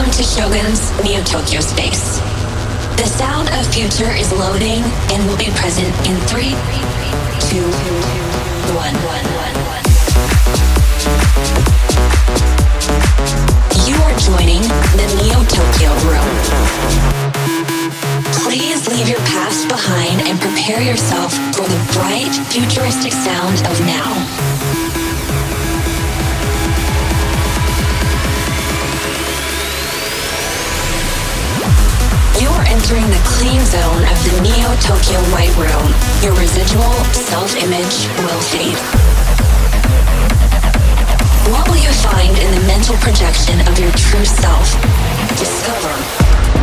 Welcome to Shogun's Neo Tokyo Space. The sound of future is loading and will be present in three, two, one. You are joining the Neo Tokyo room. Please leave your past behind and prepare yourself for the bright, futuristic sound of now. Entering the clean zone of the Neo Tokyo White Room, your residual self image will fade. What will you find in the mental projection of your true self? Discover.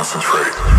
Concentrate.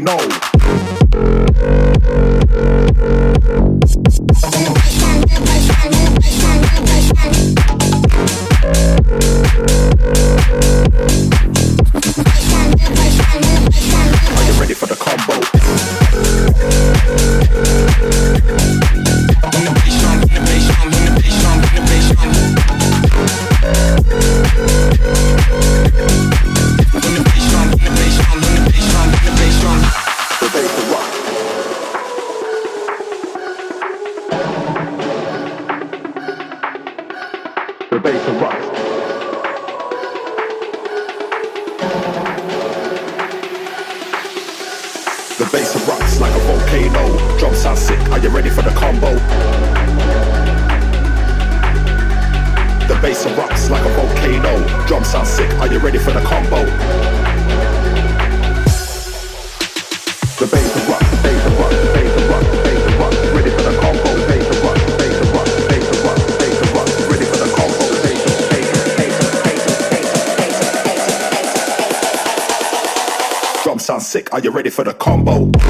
Like a for the combo?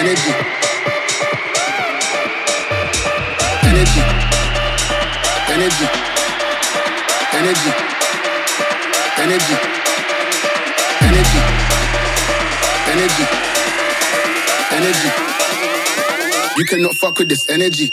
energy. Energy. Energy. Energy. Energy. Energy. Energy. Energy. You cannot fuck with this energy.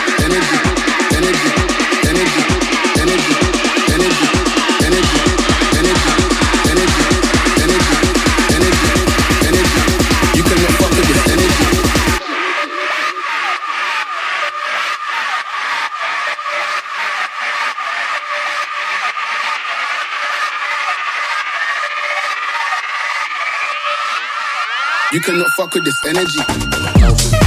You cannot fuck with this energy.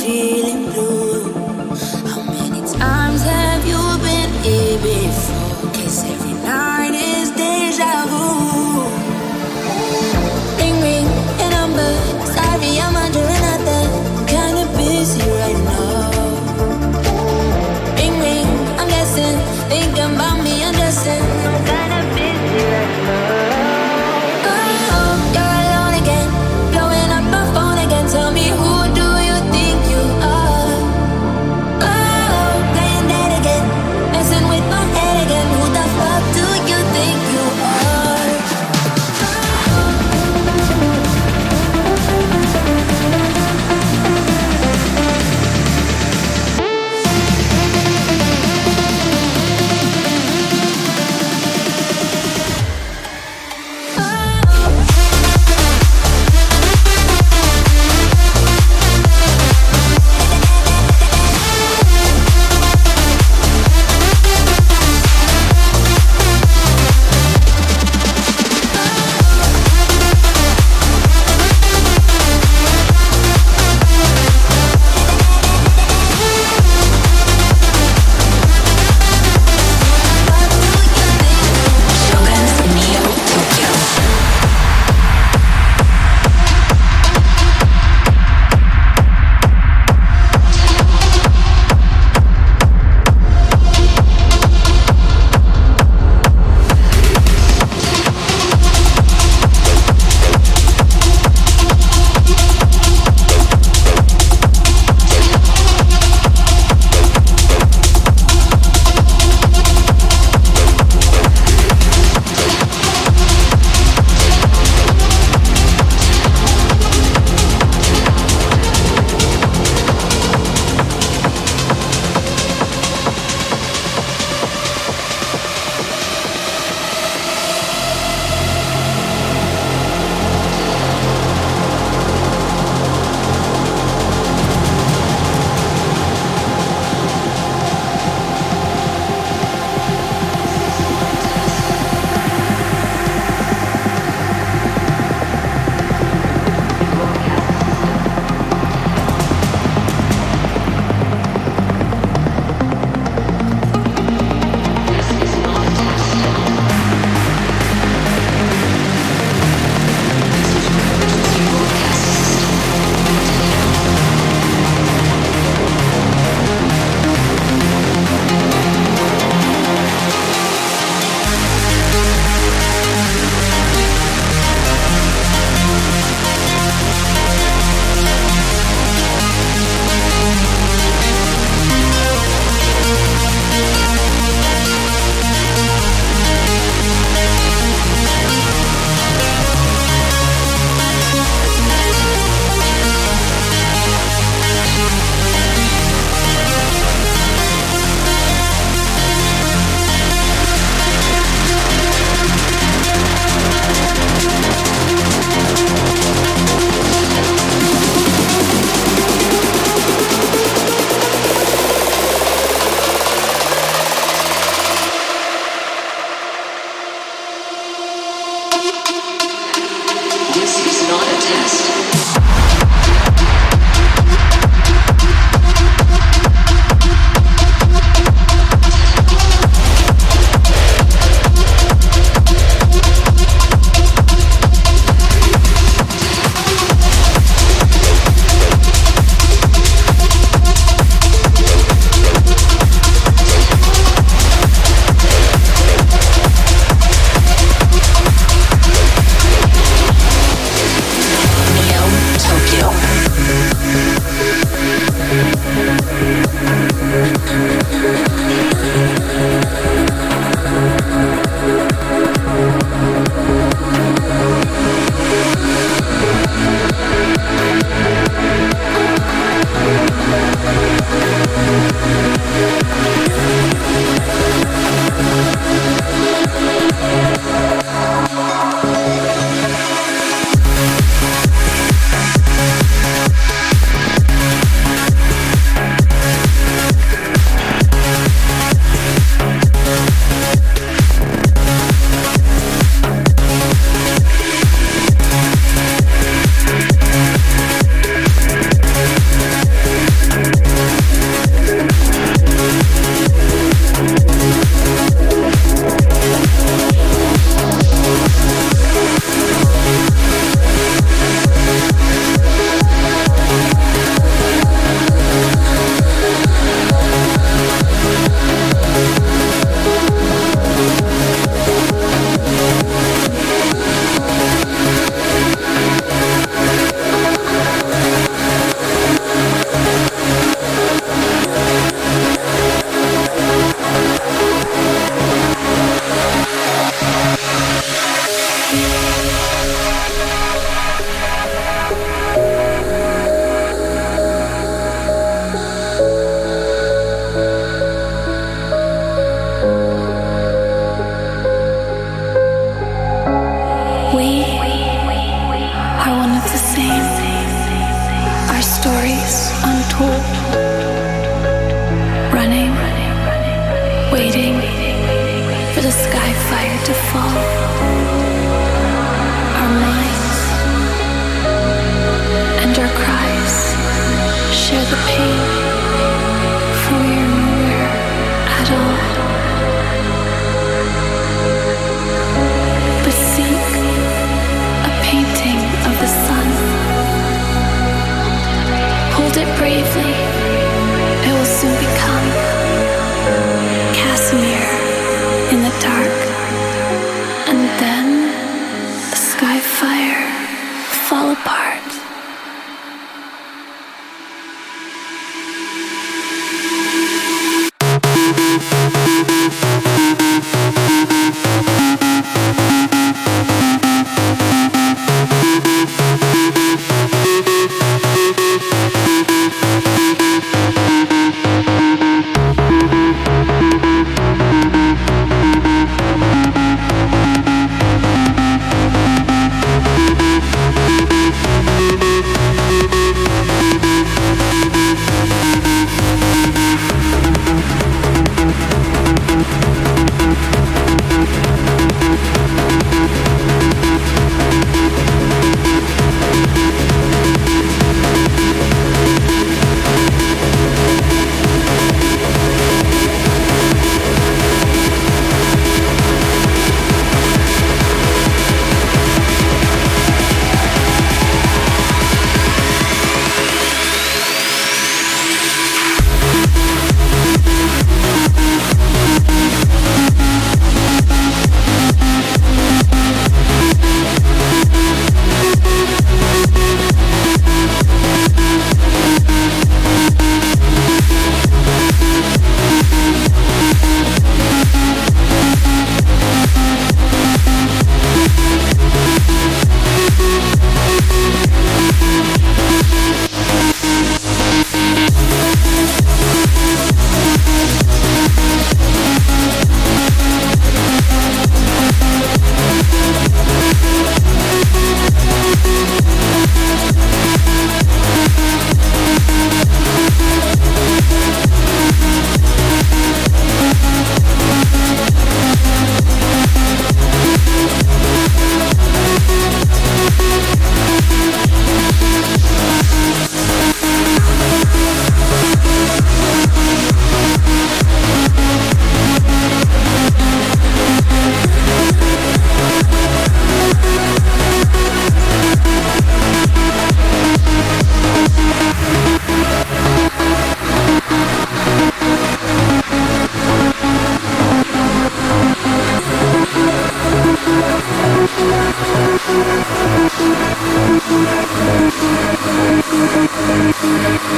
feeling blue.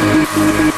Thank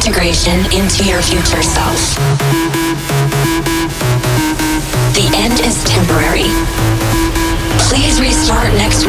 deep reintegration into your future self. The end is temporary. Please restart next